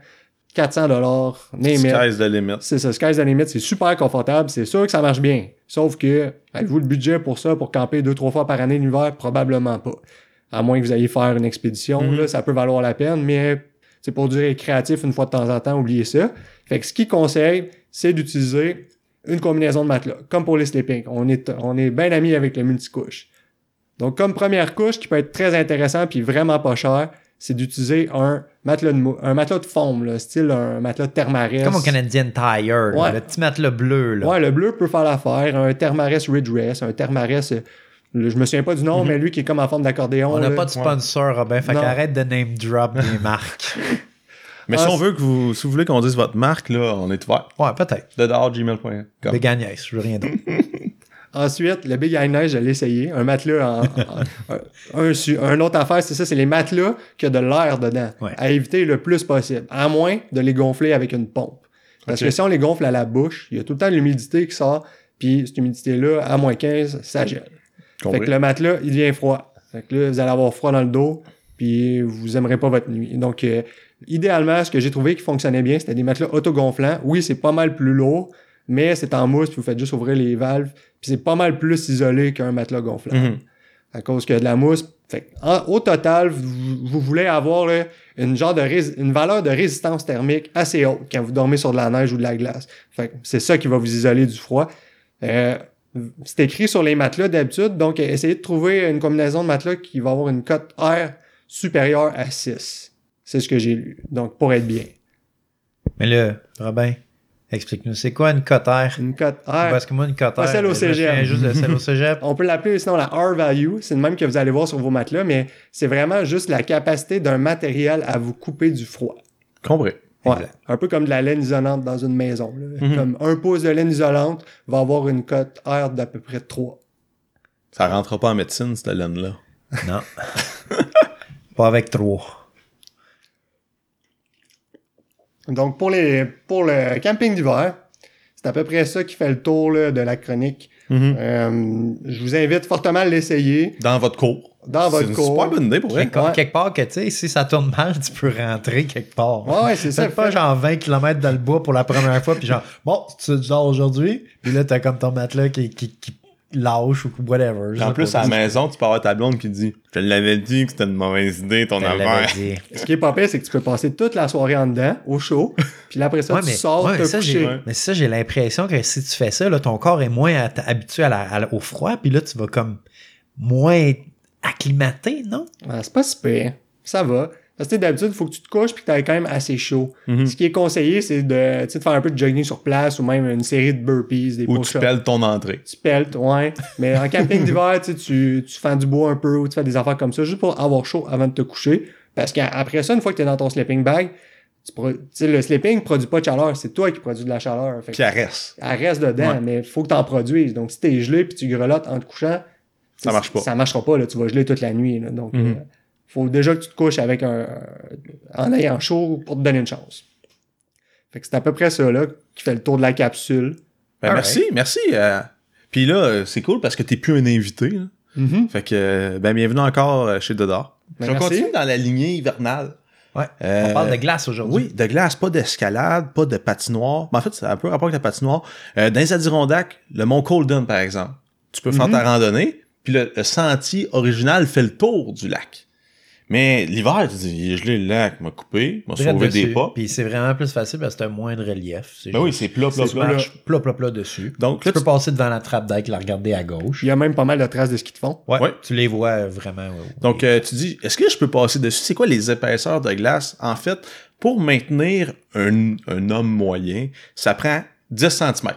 400 dollars. Sky's the limit. C'est ça, Sky's the limit, c'est super confortable, c'est sûr que ça marche bien. Sauf que, avez-vous le budget pour ça, pour camper deux, trois fois par année l'hiver? Probablement pas. À moins que vous ayez faire une expédition, Mhm. là, ça peut valoir la peine, mais c'est pour du récréatif une fois de temps en temps, oubliez ça. Fait que ce qu'il conseille, c'est d'utiliser une combinaison de matelas, comme pour les sleeping. On est, on est bien amis avec le multicouche. Donc, comme première couche, qui peut être très intéressant puis vraiment pas cher, c'est d'utiliser un matelas de, un matelas de foam, là, style un matelas Thermarest. Comme au Canadian Tire, là, Ouais. le petit matelas bleu. Là. Ouais, le bleu peut faire l'affaire. Un Thermarest Ridge Rest, un Thermarest, le- je me souviens pas du nom, mais lui qui est comme en forme d'accordéon. on n'a pas de sponsor, Robin, fait qu'arrête de name drop des marques. Mais Ah, si on veut que vous, si vous voulez qu'on dise votre marque, là, on est ouvert. Ouais, peut-être. Dedans, gmail.com. Big Agnès, je veux rien d'autre. Ensuite, le Big Neige, je l'ai essayé. Un matelas en, en- un, autre affaire, c'est ça, c'est les matelas qui a de l'air dedans. Ouais. À éviter le plus possible. À moins de les gonfler avec une pompe. Parce que si on les gonfle à la bouche, il y a tout le temps de l'humidité qui sort. Puis cette humidité-là, à moins 15, ça gèle. Fait que le matelas, il devient froid. Fait que là, vous allez avoir froid dans le dos. puis vous aimerez pas votre nuit. Donc, euh, idéalement, ce que j'ai trouvé qui fonctionnait bien, c'était des matelas autogonflants. Oui, c'est pas mal plus lourd, mais c'est en mousse, puis vous faites juste ouvrir les valves, puis c'est pas mal plus isolé qu'un matelas gonflable. Mhm. À cause que de la mousse. Fait en- au total, vous, vous voulez avoir là, une genre de une valeur de résistance thermique assez haute quand vous dormez sur de la neige ou de la glace. Fait que c'est ça qui va vous isoler du froid. Euh, c'est écrit sur les matelas d'habitude, donc essayez de trouver une combinaison de matelas qui va avoir une cote R supérieure à 6. C'est ce que j'ai lu. Donc, pour être bien. Mais là, Robin, explique-nous, c'est quoi une cotère? Une cote R, Parce que moi, une cotère. Pas celle au cégep. juste de celle au cégep. On peut l'appeler sinon la R value. C'est le même que vous allez voir sur vos matelas, mais c'est vraiment juste la capacité d'un matériel à vous couper du froid. Compris. Ouais. Un peu comme de la laine isolante dans une maison. là. Mhm. Comme un pouce de laine isolante va avoir une cote R d'à peu près 3. Ça rentrera pas en médecine, cette laine-là. Non. Pas avec trois. Donc pour les pour le camping d'hiver, c'est à peu près ça qui fait le tour là, de la chronique. Mhm. Euh, je vous invite fortement à l'essayer Dans votre cours. dans votre C'est une cours. super bonne idée pour vrai. Quelque, Ouais. quelque part que, tu sais, si ça tourne mal, tu peux rentrer quelque part. Ouais, ouais, c'est ça. Pas genre 20 km dans le bois pour la première fois, puis genre, bon, tu dors aujourd'hui, puis là, t'as comme ton matelas qui, qui, qui lâche ou whatever. En plus, à la maison, tu peux avoir ta blonde qui dit Je te l'avais dit que c'était une mauvaise idée, ton affaire. dit. Ce qui est pas pire, c'est que tu peux passer toute la soirée en dedans, au chaud, puis là, après ça, Ouais, tu mais, sors, ouais, te ça, coucher. mais ça, j'ai l'impression que si tu fais ça, là, ton corps est moins habitué à la- à la- au froid, puis là, tu vas comme moins acclimaté, non? Ah, c'est pas super. Ça va. Parce que tu d'habitude, il faut que tu te couches puis que tu quand même assez chaud. Mhm. Ce qui est conseillé, c'est de, tu sais, de faire un peu de jogging sur place ou même une série de burpees, des Ou tu pelles ton entrée. Tu peltes, ouais. Mais en camping d'hiver, tu tu, tu fends du bois un peu ou tu fais des affaires comme ça juste pour avoir chaud avant de te coucher. Parce qu'après ça, une fois que tu es dans ton sleeping bag, tu tu le sleeping produit pas de chaleur. C'est toi qui produis de la chaleur. Fait Puis elle reste. elle reste dedans, Ouais. mais faut que tu en produises. Donc, si t'es gelé puis tu grelottes en te couchant, Ça marche pas. Ça marchera pas, là. Tu vas geler toute la nuit, là. Donc, Mhm. euh, faut déjà que tu te couches avec un, en ayant chaud pour te donner une chance. Fait que c'est à peu près ça, là, qui fait le tour de la capsule. Ben, merci, merci. euh. Puis là, euh, c'est cool parce que t'es plus un invité. là. Mhm. Fait que, euh, ben, bienvenue encore euh, chez Dodar. Ben, Je merci. continuer dans la lignée hivernale. Ouais. Euh, On parle de glace aujourd'hui. Oui, de glace, pas d'escalade, pas de patinoire. Ben, en fait, c'est un peu rapport avec la patinoire. Euh, dans les Adirondacks, le mont Colden, par exemple, tu peux faire Mhm. ta randonnée, puis le, le sentier original fait le tour du lac. Mais l'hiver, tu dis, il est gelé le lac, m'a coupé, m'a sauvé des pas. Puis c'est vraiment plus facile parce que c'est un moins de relief. Ben oui, c'est plat, plat, plat. plat. plat, plat, dessus. Donc Tu là, peux tu- passer devant la trappe d'air, la regarder à gauche. Il y a même pas mal de traces de ski de fond. Ouais, Ouais. tu les vois euh, vraiment. ouais, ouais. Donc, euh, tu dis, est-ce que je peux passer dessus? C'est quoi les épaisseurs de glace? En fait, pour maintenir un, un homme moyen, ça prend 10 cm.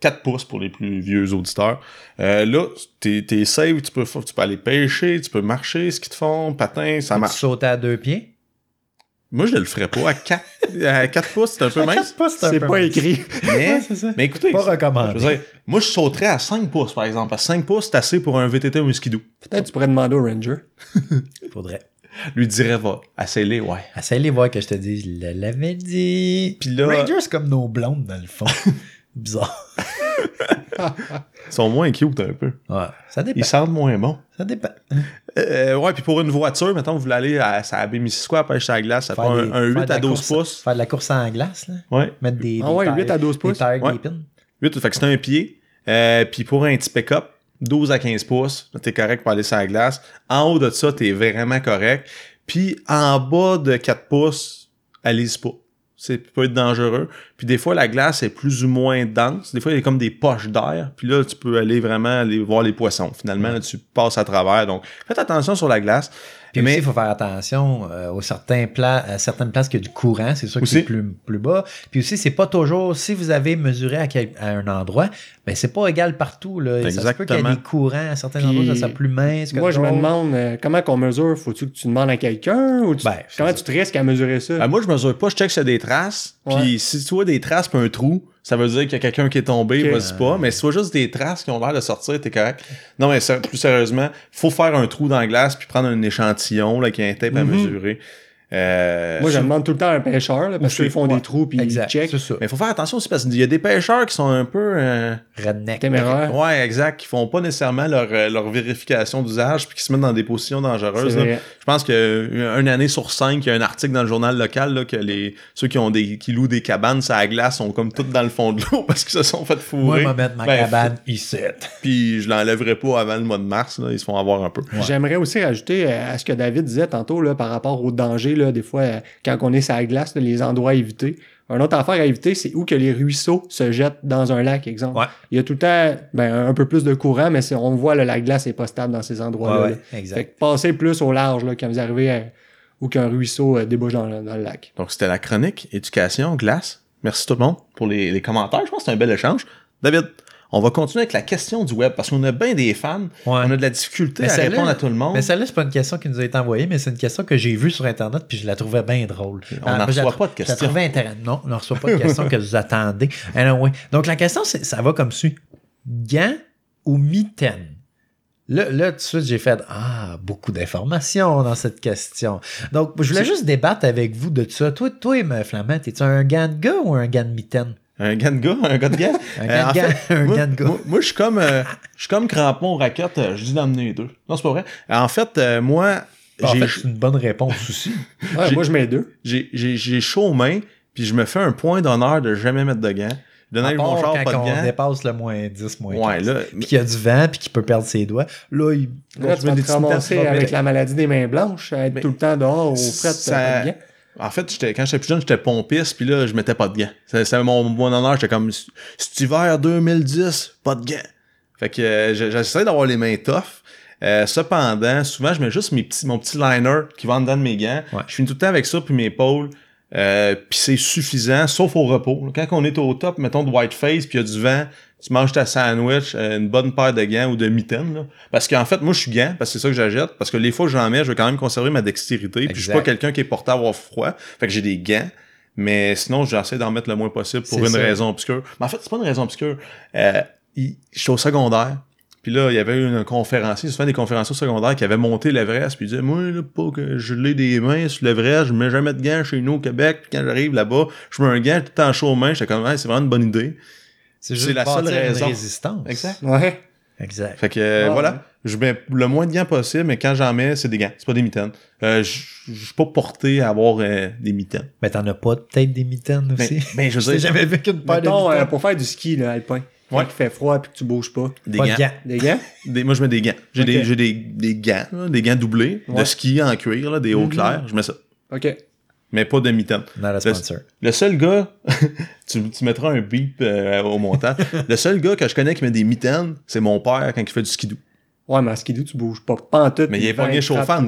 4 pouces pour les plus vieux auditeurs. Euh, là, t'es, t'es safe, tu peux, tu peux aller pêcher, tu peux marcher, ce qu'ils te font, patin, ça Tu marche. sautes à deux pieds? Moi, je le ferais pas. À 4, à 4 pouces, c'est un peu mince. C'est pas écrit. Mais, c'est ça. mais écoutez, Pas je recommandé. veux dire, moi, je sauterais à 5 pouces, par exemple. À 5 pouces, c'est assez pour un VTT ou un skidoo. Peut-être tu pourrais demander au ranger. Faudrait. Lui dirait, va, assez-les, ouais. Essaye les voir que je te dis, je l'avais dit. Puis là- Rangers, c'est comme nos blondes, dans le fond. Bizarre. Ils sont moins cute un peu. Ouais, ça dépend. Ils sentent moins bon. Ça dépend. Euh, ouais, puis pour une voiture, mettons, vous voulez aller à, à Bémisquois, pêcher à la glace, ça Faire prend des- un, un faire 8 de à la 12 course- pouces. Faire de la course en glace, là. Ouais, Mettre des. Ah des ouais, tailles- 8 à 12 des pouces. tailles, Ouais. des pins. 8, fait que c'est un pied. Euh, puis pour un petit pick-up, 12 à 15 pouces, t'es correct pour aller sur la glace. En haut de ça, t'es vraiment correct. Puis en bas de 4 pouces, allez-y pas. C'est peut être dangereux. Puis des fois, la glace est plus ou moins dense. Des fois, il y a comme des poches d'air. Puis là, tu peux aller vraiment aller voir les poissons. Finalement, là, tu passes à travers. Donc, faites attention sur la glace. Puis Mais- aussi, il faut faire attention euh, aux certains pla- à certaines places qu'il y a du courant, c'est sûr que c'est plus, plus bas. Puis aussi, c'est pas toujours, si vous avez mesuré à, quel- à un endroit, ben c'est pas égal partout. Là. Ça se peut qu'il y ait Exactement. des courants à certains Puis, endroits, ça soit plus mince que Moi, je me demande euh, comment qu'on mesure? Faut-tu que tu demandes à quelqu'un ou tu- Ben, comment ça. tu te risques à mesurer ça? Ben, moi, je mesure pas, je check s'il y a des traces. Puis si tu vois des traces puis un trou, ça veut dire qu'il y a quelqu'un qui est tombé, Ok. vas-y pas. Mais vois juste des traces qui ont l'air de sortir, t'es correct. Non, mais plus sérieusement, faut faire un trou dans la glace puis prendre un échantillon là, qui a un tape à Mhm. mesurer. Euh, Moi, je demande tout le temps à un pêcheur, là, parce qu'ils font ouais. des trous puis ils checkent. Ça. Mais il faut faire attention aussi parce qu'il y a des pêcheurs qui sont un peu. euh, Redneck. Téméraire. Ouais, exact. Qui font pas nécessairement leur, euh, leur vérification d'usage puis qui se mettent dans des positions dangereuses. Là. Je pense qu'une année sur cinq, il y a un article dans le journal local là, que les ceux qui ont des qui louent des cabanes sur la glace sont comme toutes dans le fond de l'eau parce qu'ils se sont fait Moi, fourrer. je vais mettre ma Ben, cabane ici. Puis je l'enlèverai pas avant le mois de mars. Là. Ils se font avoir un peu. J'aimerais aussi rajouter à ce que David disait tantôt là, par rapport au danger, là, des fois, euh, quand on est sur la glace, là, les endroits à éviter. Un autre affaire à éviter, c'est où que les ruisseaux se jettent dans un lac, exemple. Ouais. Il y a tout le temps ben, un peu plus de courant, mais c'est- on voit là, la glace est pas stable dans ces endroits-là. Ouais, là. ouais, Fait exact. que passez plus au large là, quand vous arrivez à, où qu'un ruisseau euh, débouche dans, le- dans le lac. Donc c'était la chronique éducation glace. Merci tout le monde pour les, les commentaires. Je pense que c'est un bel échange. David, on va continuer avec la question du web parce qu'on a bien des fans. Ouais. On a de la difficulté Mais à répondre à tout le monde. Mais celle-là, c'est pas une question qui nous a été envoyée, mais c'est une question que j'ai vue sur Internet puis je la trouvais bien drôle. On Ah, n'en je la reçoit pas de Je la questions. trouvais intéressante. Non, on n'en reçoit pas de questions que vous attendez. Anyway. Donc, la question, c'est, ça va comme suit. Gants ou mitaines? Là, là, tout de suite, j'ai fait Ah, beaucoup d'informations dans cette question. Donc, je voulais juste débattre avec vous de ça. Toi, toi, Flamand, t'es-tu un gant de gars ou un gant de mitaine? Un gars de gars, un gars de gars? Un Euh, gant en de gars, fait, un moi, gant de gars. moi- moi, je suis comme, euh, je suis comme crampon raquette. euh, Je dis d'emmener les deux. Non, c'est pas vrai. En fait, euh, moi, En j'ai, fait, c'est une bonne réponse aussi. Ouais, moi, je mets deux. j'ai, j'ai, j'ai chaud aux mains, puis je me fais un point d'honneur de jamais mettre de gants. Je donne À avec mon char, quand pas de on gants. dépasse le moins 10, moins 15. Ouais, là, Puis qu'il y a du vent, puis qu'il peut perdre ses doigts. Là, il... Là, je tu des te ramasser avec la maladie des mains blanches, à être Mais- tout le temps dehors au fret, Ça- En fait, j'étais, quand j'étais plus jeune, j'étais pompiste, puis là, je mettais pas de gants. C'était mon, mon honneur, j'étais comme, cet hiver 2010, pas de gants. Fait que euh, j'essaie d'avoir les mains tough. Euh, cependant, souvent, je mets juste mes petits, mon petit liner qui va en dedans de mes gants. Ouais. Je finis tout le temps avec ça, puis mes pôles. Euh, puis c'est suffisant, sauf au repos. Quand on est au top, mettons de whiteface, puis il y a du vent, tu manges ta sandwich, euh, une bonne paire de gants ou de mitaines. là. Parce qu'en fait, moi, je suis gants, parce que c'est ça que j'achète. Parce que les fois que j'en mets, je veux quand même conserver ma dextérité. Puis je suis pas quelqu'un qui est porté à avoir froid. Fait que j'ai des gants. Mais sinon, j'essaie d'en mettre le moins possible pour une ça. raison obscure. Mais en fait, c'est pas une raison obscure. Euh, il- J'étais au secondaire. Puis là, il y avait une conférencier, souvent des conférenciers au secondaire qui avaient monté l'Everest, puis il disait, moi, là, pas que je l'ai des mains sur l'Everest, je mets jamais de gants chez nous au Québec, puis quand j'arrive là-bas, je mets un gant tout en chaud aux mains, j'étais comme, Hey, c'est vraiment une bonne idée. C'est C'est juste la seule une raison. résistance. Exact. Ouais. Exact. Fait que, euh, Ah, voilà, ouais. je mets le moins de gants possible, mais quand j'en mets, c'est des gants, c'est pas des mitaines. Euh, je je suis pas porté à avoir euh, des mitaines. Mais t'en as pas peut-être des mitaines Mais, aussi? mais je Je veux t'ai dire, jamais vu qu'une paire Mettons, de euh, mitaines. pour faire du ski, là, alpin. Quand Ouais. il fait froid puis que tu bouges pas. des Pas de gants. Des gants? Des- moi, je mets des gants. J'ai des, j'ai des, des gants, là, des gants doublés, de ski en cuir, là, des hauts Mhm. clairs. Je mets ça. OK. Mais pas de a sponsor. Le seul gars, tu, tu mettras un beep euh, au montant. le seul gars que je connais qui met des mitaines, c'est mon père quand il fait du skidoo. Ouais, mais en skidoo, tu bouges pas. Pas en tout. Mais il est le pogné frappe chauffant.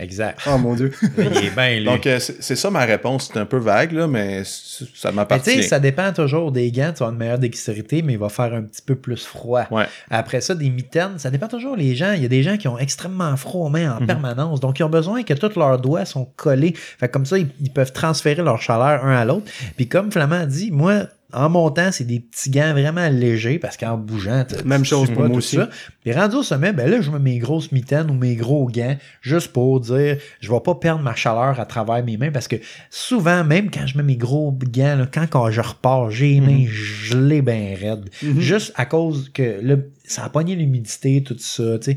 Exact. Oh mon dieu. il est bien, lui. Donc, euh, c'est ça ma réponse. C'est un peu vague, là, mais ça Mais tu m'appartient. sais, ça dépend toujours des gants. Tu as une meilleure dextérité, mais il va faire un petit peu plus froid. Ouais. Après ça, des mitaines, ça dépend toujours les gens. Il y a des gens qui ont extrêmement froid aux mains en Mhm. permanence. Donc, ils ont besoin que tous leurs doigts sont collés. Fait comme ça, ils, ils peuvent transférer leur chaleur un à l'autre. Puis comme Flamand a dit, moi, en montant, c'est des petits gants vraiment légers parce qu'en bougeant, tu- Même chose pour moi tout aussi. ça. Puis rendu au sommet, ben là, je mets mes grosses mitaines ou mes gros gants juste pour dire, je vais pas perdre ma chaleur à travers mes mains parce que souvent, même quand je mets mes gros gants, là, quand, quand je repars, j'ai les mains gelées bien raides. Mhm. Juste à cause que là, ça a pogné l'humidité, tout ça, tu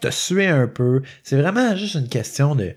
te sué un peu. C'est vraiment juste une question de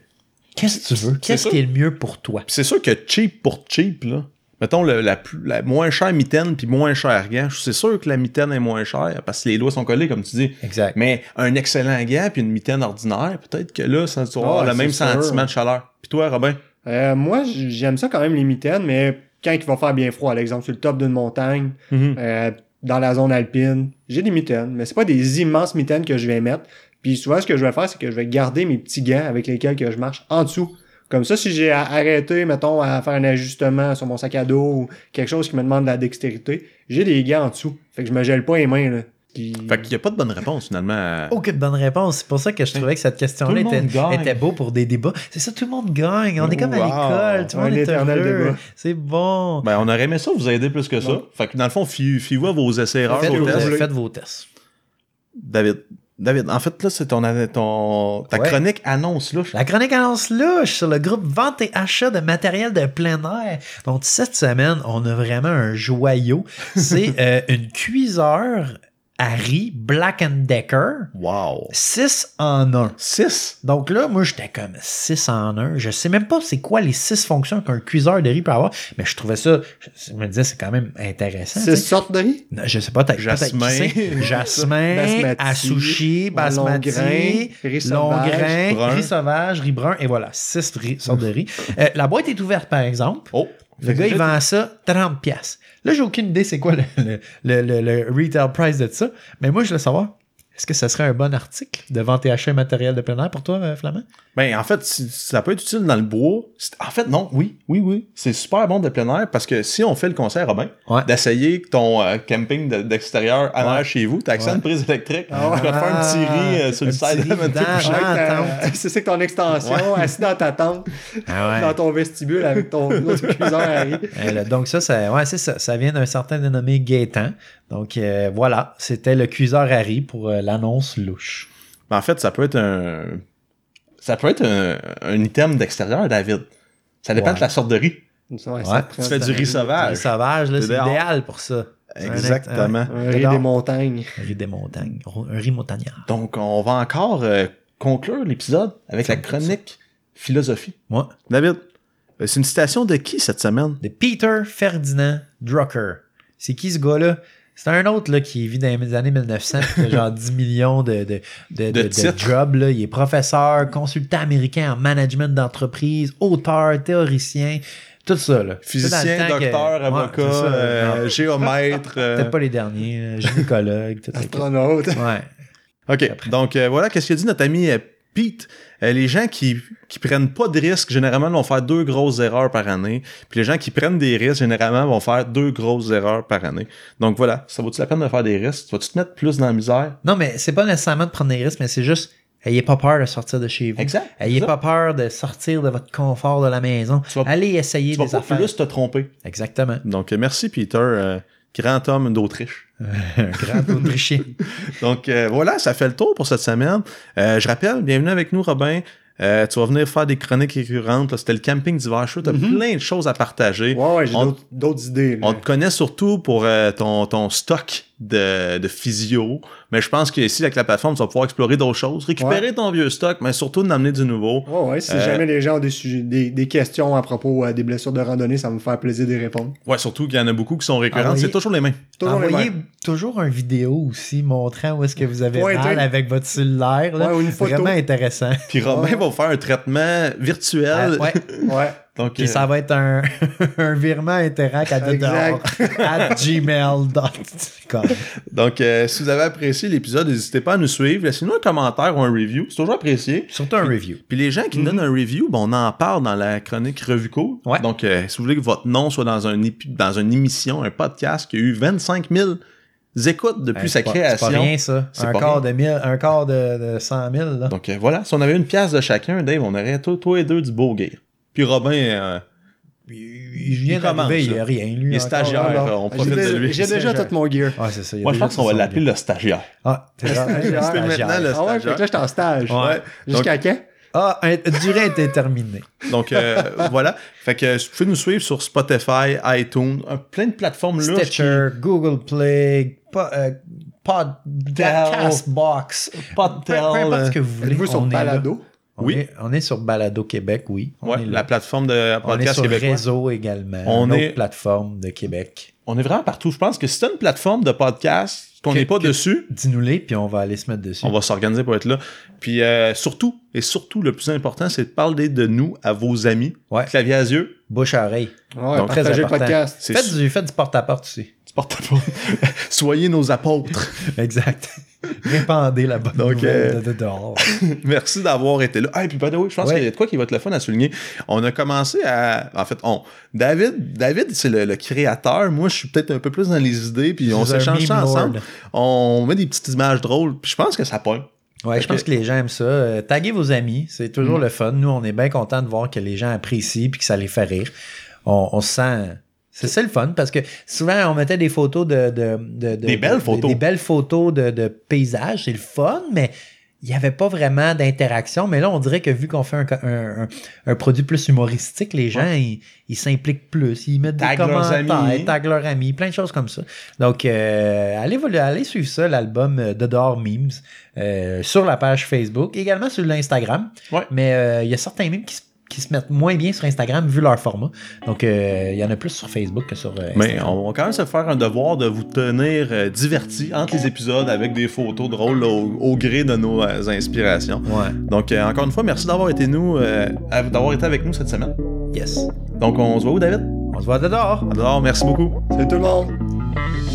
qu'est-ce que tu veux? Qu'est-ce qui est le mieux pour toi? C'est sûr que cheap pour cheap, là. Mettons le- la, plus- la moins chère mitaine puis moins cher gant. C'est sûr que la mitaine est moins chère parce que les doigts sont collés, comme tu dis. Exact. Mais un excellent gant puis une mitaine ordinaire, peut-être que là, ça tu vas avoir le même sûr. sentiment de chaleur. Puis toi, Robin? Euh, moi, j'aime ça quand même les mitaines, mais quand il va faire bien froid, par exemple, sur le top d'une montagne, euh, dans la zone alpine, j'ai des mitaines, mais c'est pas des immenses mitaines que je vais mettre. Puis souvent, ce que je vais faire, c'est que je vais garder mes petits gants avec lesquels que je marche en dessous. Comme ça, si j'ai à- arrêté, mettons, à faire un ajustement sur mon sac à dos ou quelque chose qui me demande de la dextérité, j'ai des gants en dessous. Fait que je me gèle pas les mains, là. Puis- Fait qu'il n'y a pas de bonne réponse finalement. à- Aucune bonne réponse. C'est pour ça que je trouvais que cette question-là était, beau pour des débats. C'est ça, tout le monde gagne. On est comme à l'école. Tout le monde est éternel heureux. débat. C'est bon. Ben, on aurait aimé ça vous aider plus que ça. Fait que dans le fond, fiez- fiez-vous à vos essais-erreurs faites, vos, test. voulez. faites vos tests. David. David, en fait, là, c'est ton, ton, ta Ouais. chronique annonce là. La chronique annonce louche sur le groupe Vente et achat de matériel de plein air. Donc, cette semaine, on a vraiment un joyau. C'est euh, une cuiseur Harry Black Decker. Wow. 6 en 1. 6. Donc là, moi, j'étais comme 6 en 1. Je sais même pas c'est quoi les 6 fonctions qu'un cuiseur de riz peut avoir, mais je trouvais ça, je me disais, c'est quand même intéressant. tu Six sais. sortes de riz? Non, Je sais pas, peut-être Jasmin. Jasmin, Asushi, Basmati, long grain, riz long sauvage, grain, brun. riz sauvage, riz brun, et voilà, 6 sortes de riz. Euh, la boîte est ouverte, par exemple. Oh. Le gars, il vend ça 30$. piastres. Là, j'ai aucune idée c'est quoi le, le, le, le- retail price de ça. Mais moi, je veux savoir, est-ce que ça serait un bon article de vente et achat matériel de plein air pour toi, euh, Flamand? Ben, en fait, ça peut être utile dans le bois. En fait, non, oui, oui, oui. C'est super bon de plein air parce que si on fait le conseil, Robin, Ouais. d'essayer ton euh, camping de- d'extérieur en Ouais. arrière chez vous, t'as accès à une prise électrique. Ah tu vas te faire un petit riz euh, sur Un le side. tente. C'est ça que ton extension, assis dans ta tente, Ah dans ton vestibule avec ton autre cuiseur à riz. Là, donc ça, ça, ouais, c'est ça. Ça vient d'un certain dénommé Gaétan. Donc euh, voilà, c'était le cuiseur Harry pour euh, l'annonce louche. Ben, en fait, ça peut être un. Ça peut être un, un item d'extérieur, David. Ça dépend Ouais. de la sorte de riz. Ouais, Ouais, Tu fais du riz Le sauvage. sauvage, là, C'est c'est idéal pour ça. Exactement. Un, Un riz des montagnes. un riz des montagnes. Un riz montagnard. Donc, on va encore euh, conclure l'épisode avec la chronique philosophie. Moi, David, c'est une citation de qui cette semaine? de Peter Ferdinand Drucker. C'est qui ce gars-là? C'est un autre là, qui vit dans les années 1900, qui a genre 10 millions de, de, de, De de- de titres. jobs. Là. Il est professeur, consultant américain en management d'entreprise, auteur, théoricien, tout ça. Là. Physicien, que- docteur, Ouais, avocat, ça. euh, géomètre. euh, Peut-être pas les derniers, gynécologue, tout ça. Astronaute. Ouais. OK. Donc, euh, voilà, qu'est-ce qu'il dit notre ami euh, Pete? Euh, les gens qui, qui prennent pas de risques, généralement, vont faire deux grosses erreurs par année. Puis les gens qui prennent des risques, généralement, vont faire deux grosses erreurs par année. Donc, voilà. Ça vaut-tu la peine de faire des risques? Vas-tu te mettre plus dans la misère? Non, mais c'est pas nécessairement de prendre des risques, mais c'est juste, ayez pas peur de sortir de chez vous. Exact. Ayez pas peur de sortir de votre confort de la maison. Vas- Allez essayer Tu vas des pas affaires. plus te tromper. Exactement. Donc, euh, merci, Peter, euh, grand homme d'Autriche. Un grand Autrichien. Donc euh, voilà, ça fait le tour pour cette semaine. Euh, je rappelle, bienvenue avec nous, Robin. Euh, tu vas venir faire des chroniques récurrentes. C'était le camping d'hiver chaud. Tu as plein de choses à partager. Ouais, ouais, j'ai On- d'autres- idées. là. On te connaît surtout pour euh, ton, ton stock de, de physio. Mais je pense qu'ici, avec la plateforme, tu vas pouvoir explorer d'autres choses, récupérer ton vieux stock, mais surtout d'amener du nouveau. Ouais, ouais, si Euh, jamais les gens ont des, sujets, des, des questions à propos euh, des blessures de randonnée, ça va me faire plaisir d'y répondre. Ouais, surtout qu'il y en a beaucoup qui sont récurrentes. Envoyez- C'est toujours les mêmes. Toujours les Envoyez mêmes. toujours une vidéo aussi montrant où est-ce que vous avez Pointé. mal avec votre cellulaire. Là. Ouais, ou une photo. Vraiment intéressant. Puis Robin Ouais. va vous faire un traitement virtuel. Ah, ouais. Ouais. Donc, Puis euh, ça va être un, un virement interact à at gmail.com. donc euh, si vous avez apprécié l'épisode, n'hésitez pas à nous suivre. Laissez-nous un commentaire ou un review. C'est toujours apprécié. Surtout un review. Puis les gens qui nous donnent un review, ben, on en parle dans la chronique Revue Cool. Ouais. Donc, euh, si vous voulez que votre nom soit dans, un épi- dans une émission, un podcast qui a eu 25 000 écoutes depuis Hey, sa pas- création. C'est pas rien, ça. Un quart, rien. de mille, un quart de, de 100 000. Là. Donc euh, voilà, si on avait une pièce de chacun, Dave, on aurait toi, toi et deux du beau gear. Puis Robin, euh, il, il vient d'arriver, il n'y a rien. Lui, il est stagiaire, on J'ai profite de déjà- lui. J'ai déjà Stagiaire. tout mon gear. Ah, c'est ça. Moi, je pense qu'on va l'appeler le stagiaire. Ah, c'est Stagiaire. Maintenant le Ah ouais, stagiaire. là, j'étais en stage. Ouais. Jusqu'à quand? Ah, durée indéterminée. Donc euh, voilà. Fait que vous pouvez nous suivre sur Spotify, iTunes, un- plein de plateformes là. Stitcher, Google Play, po- euh, Pod, Castbox, peu, peu importe ce que vous voulez. Sur là. On Oui. est, on est sur Balado Québec, oui. On Ouais, est là. la plateforme de on est podcast sur québécois. Réseau également. On une est- autre plateforme de Québec. On est vraiment partout. Je pense que si t'as une plateforme de podcast qu'on n'est pas que- dessus, Dis-nous-les, puis on va aller se mettre dessus. on va s'organiser pour être là. Puis euh, surtout, et surtout, le plus important, c'est de parler de nous à vos amis. Ouais. Clavier à yeux, Bouche à oreille. Ouais, Donc, très important. podcast. c'est Faites du, faites du porte-à-porte aussi. du porte-à-porte. Soyez nos apôtres. Exact. Répandez la bonne Donc, nouvelle de, de dehors. Merci d'avoir été là. Ah, et puis, by the way, je pense Ouais. qu'il y a de quoi qui va être le fun à souligner. On a commencé à. En fait, on. David, David c'est le, le créateur. Moi, je suis peut-être un peu plus dans les idées, puis on s'échange ça ensemble. On met des petites images drôles, puis je pense que ça pogne. Ouais, je pense que- les gens aiment ça. Euh, taguez vos amis, c'est toujours Mm. le fun. Nous, on est bien contents de voir que les gens apprécient puis que ça les fait rire. On, on se sent C'est ça le fun parce que souvent on mettait des photos de. de, de- de- Des belles photos. Des belles photos de, de paysages. C'est le fun, mais il n'y avait pas vraiment d'interaction. Mais là, on dirait que vu qu'on fait un, un- un- un produit plus humoristique, les gens, ils ils s'impliquent plus. Ils mettent Tag des commentaires, taguent leurs amis, plein de choses comme ça. Donc, euh, allez, allez suivre ça, l'album euh, de dehors Memes, euh, sur la page Facebook, également sur l'Instagram. Ouais. Mais euh, il y a certains memes qui se, qui se mettent moins bien sur Instagram vu leur format. Donc, euh, il y en a plus sur Facebook que sur euh, Mais Instagram. on va quand même se faire un devoir de vous tenir euh, divertis entre les épisodes avec des photos drôles là, au, au gré de nos euh, inspirations. Ouais. Donc, euh, encore une fois, merci d'avoir été nous, euh, à- d'avoir été avec nous cette semaine. Yes. Donc, on se voit où, David? On se voit de dehors. Alors, merci beaucoup. Salut tout le monde!